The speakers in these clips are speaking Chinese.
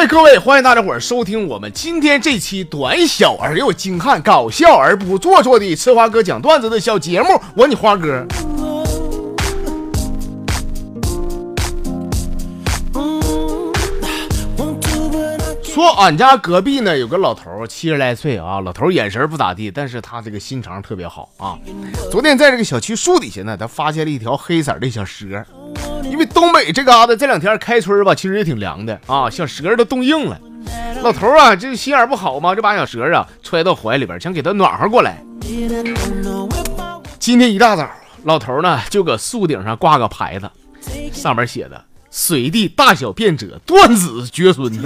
来，各位，欢迎大家伙儿收听我们今天这期短小而又精悍、搞笑而不做作的吃花哥讲段子的小节目。我你花哥。说俺家隔壁呢有个老头，七十来岁啊，老头眼神不咋地，但是他这个心肠特别好啊。昨天在这个小区树底下呢，他发现了一条黑色的小蛇。东北这嘎达这两天开春吧，其实也挺凉的啊，小蛇都冻硬了。老头啊，这心眼不好嘛，就把小蛇啊揣到怀里边，想给它暖和过来。今天一大早，老头呢就搁树顶上挂个牌子，上面写的“随地大小便者断子绝孙”。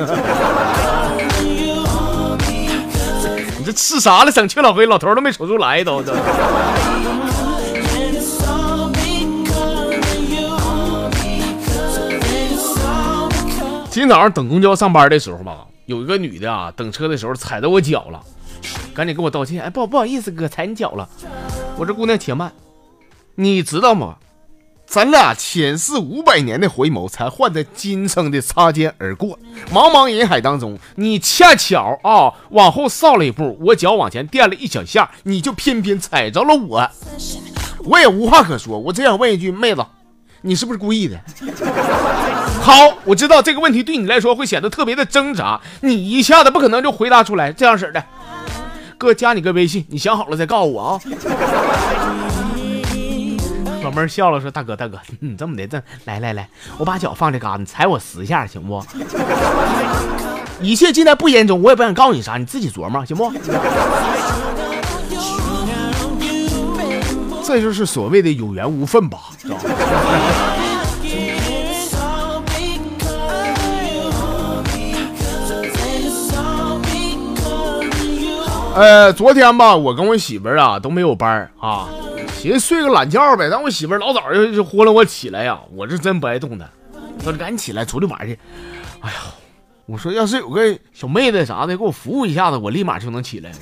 你这吃啥了？整去老黑，老头都没瞅出来都。今早上等公交上班的时候吧，有一个女的啊，等车的时候踩到我脚了，赶紧给我道歉。哎，不不好意思，哥踩你脚了。我这姑娘且慢，你知道吗？咱俩前世五百年的回眸，才换得今生的擦肩而过。茫茫人海当中，你恰巧啊往后扫了一步，我脚往前垫了一小下，你就偏偏踩着了我。我也无话可说，我只想问一句，妹子，你是不是故意的？好，我知道这个问题对你来说会显得特别的挣扎，你一下子不可能就回答出来。这样式的，哥加你个微信，你想好了再告诉我啊。老妹儿笑了说：“大哥，大哥，你这么的，这来来来，我把脚放这嘎，你踩我十下行不？一切尽在不言中，我也不想告诉你啥，你自己琢磨行不？这就是所谓的有缘无分吧。”呃，昨天吧，我跟我媳妇儿啊都没有班啊，寻思睡个懒觉呗。但我媳妇儿老早就就呼了我起来呀，我是真不爱动弹。说赶紧起来出去玩去。哎呀，我说要是有个小妹子啥的给我服务一下子，我立马就能起来。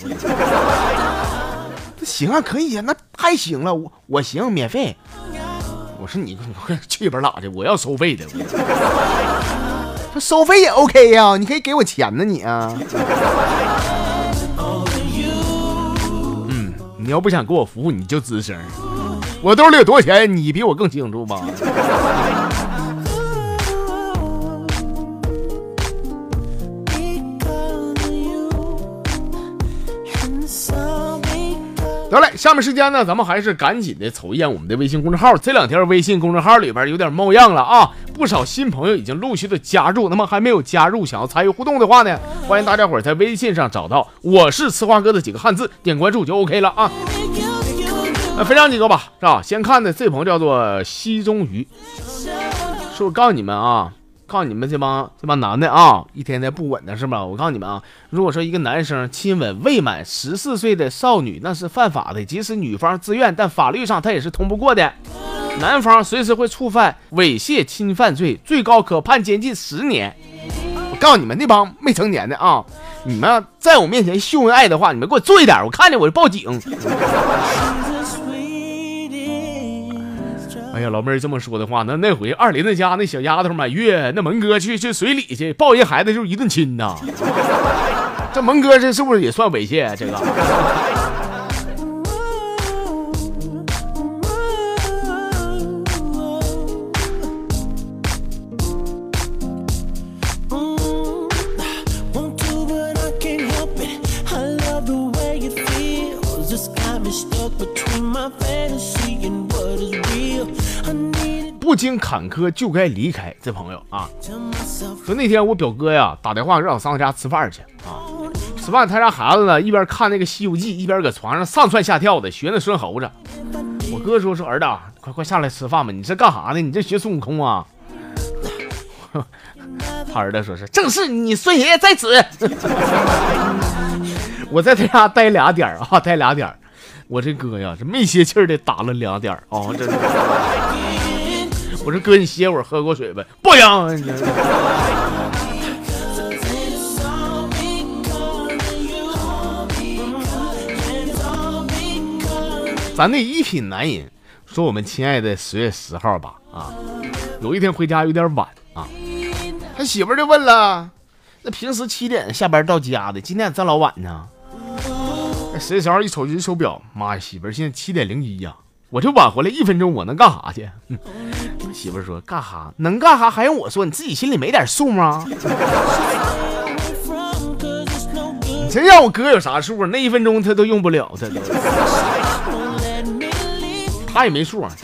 那行啊，可以啊，那太行了，我我行，免费。我说你 去一边咋的，我要收费的。他收费也 OK 呀，你可以给我钱呢，你啊。你要不想给我服务，你就吱声。我兜里有多少钱，你比我更清楚吧？得嘞，下面时间呢，咱们还是赶紧的瞅一眼我们的微信公众号。这两天微信公众号里边有点冒样了啊，不少新朋友已经陆续的加入。那么还没有加入，想要参与互动的话呢，欢迎大家伙在微信上找到“我是吃花哥”的几个汉字，点关注就 OK 了啊。那分享几个吧，是吧？先看的这朋友叫做西中鱼，说我告诉你们啊。告诉你们这帮这帮男的啊，一天天不稳的是吧？我告诉你们啊，如果说一个男生亲吻未满十四岁的少女，那是犯法的。即使女方自愿，但法律上他也是通不过的。男方随时会触犯猥亵侵犯罪，最高可判监禁十年。我告诉你们，那帮未成年的啊，你们在我面前秀恩爱的话，你们给我注意点，我看见我就报警。哎呀，老妹儿这么说的话，那那回二林子家那小丫头满月，那蒙哥去去随礼去抱一孩子就是一顿亲呐。这蒙哥这是不是也算猥亵？这个。不经坎坷就该离开，这朋友啊，说那天我表哥呀打电话让我上他家吃饭去啊，吃饭他家孩子呢一边看那个《西游记》，一边搁床上上蹿下跳的学那孙猴子。我哥说说儿子，快快下来吃饭吧，你这干啥呢？你这学孙悟空啊？他儿子说是正是，你孙爷爷在此。我在他家待俩点啊，待俩点我这哥呀，这没歇气的打了两点啊，这。我说哥，你歇会儿，喝口水呗。不行，咱那一品男人说：“我们亲爱的十月十号吧，啊，有一天回家有点晚啊，他媳妇就问了：那平时七点下班到家的，今天这老晚呢？十月十号一瞅这手表，妈呀，媳妇儿现在七点零一呀，我就晚回来一分钟，我能干啥去？媳妇儿说干哈？能干哈还用我说？你自己心里没点数吗？你真让我哥有啥数啊？那一分钟他都用不了，他都，他也没数。啊。”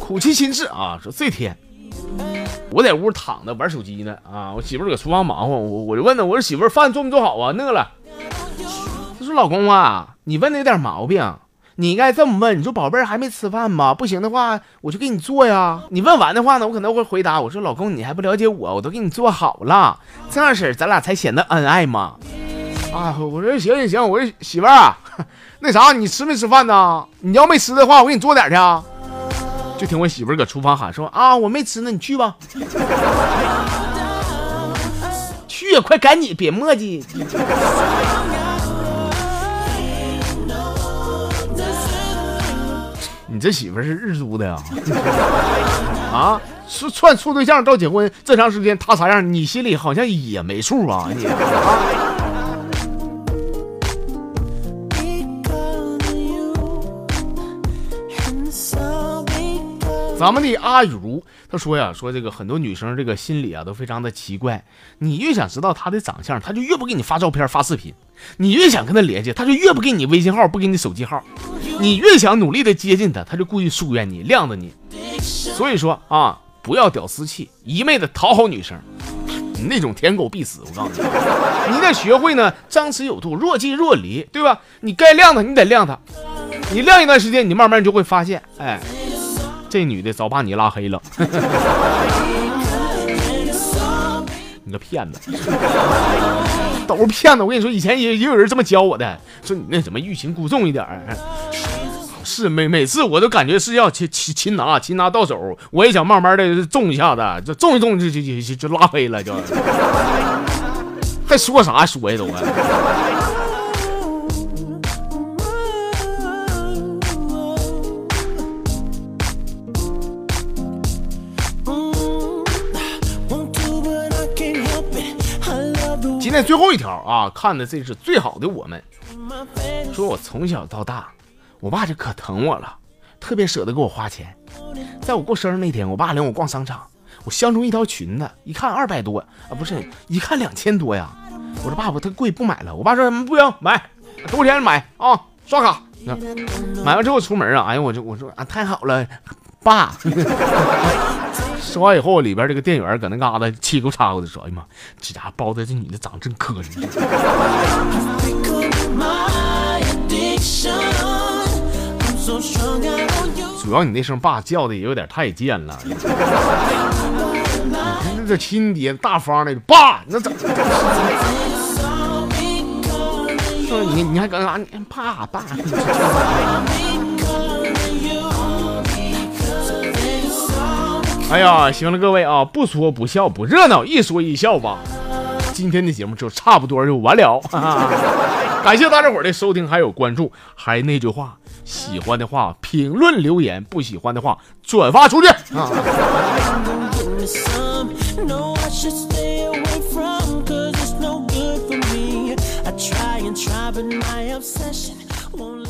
苦其心志啊，说这天我在屋躺着玩手机呢啊，我媳妇搁厨房忙活，我我就问她，我说媳妇饭做没做好啊？饿了。她说老公啊，你问的有点毛病，你应该这么问，你说宝贝儿还没吃饭吗？不行的话我就给你做呀。你问完的话呢，我可能会回答我说老公你还不了解我，我都给你做好了，这样式咱俩才显得恩爱嘛。啊，我说行行行，我说媳妇儿，那啥你吃没吃饭呢？你要没吃的话，我给你做点去啊。就听我媳妇儿搁厨房喊说啊，我没吃呢，你去吧，去呀，快赶紧，别磨叽。你这媳妇儿是日租的呀？啊，是串处对象到结婚这长时间，她啥样，你心里好像也没数啊？你啊。咱们的阿如他说呀，说这个很多女生这个心里啊都非常的奇怪，你越想知道她的长相，她就越不给你发照片发视频；你越想跟她联系，她就越不给你微信号，不给你手机号；你越想努力的接近她，她就故意疏远你，晾着你。所以说啊，不要屌丝气，一昧的讨好女生，那种舔狗必死。我告诉你，你得学会呢，张弛有度，若即若离，对吧？你该晾她，你得晾她，你晾一段时间，你慢慢就会发现，哎。这女的早把你拉黑了，你个骗子，都是骗子！我跟你说，以前也也有人这么教我的，说你那什么欲擒故纵一点儿？是每每次我都感觉是要擒擒擒拿，擒拿到手，我也想慢慢的中一下子，就中一中就就就就拉黑了，就。还说啥？说呀都。啊！今天最后一条啊，看的这是最好的我们。说我从小到大，我爸就可疼我了，特别舍得给我花钱。在我过生日那天，我爸领我逛商场，我相中一条裙子，一看二百多啊，不是，一看两千多呀。我说爸爸，它贵，不买了。我爸说不行，买，多少钱买啊？刷卡。买完之后出门啊，哎呀，我就我说啊，太好了，爸。说完以后，里边这个店员搁那嘎达气够叉咕的说：“哎呀妈，这家伙包的这女的长得真磕碜。”主要你那声爸叫的也有点太贱了。你看那这亲爹大方的爸，那怎？说你你还搁啥？你爸爸。哎呀，行了，各位啊，不说不笑不热闹，一说一笑吧。今天的节目就差不多就完了。感谢大家伙的收听还有关注。还那句话，喜欢的话评论留言，不喜欢的话转发出去。啊。won't let me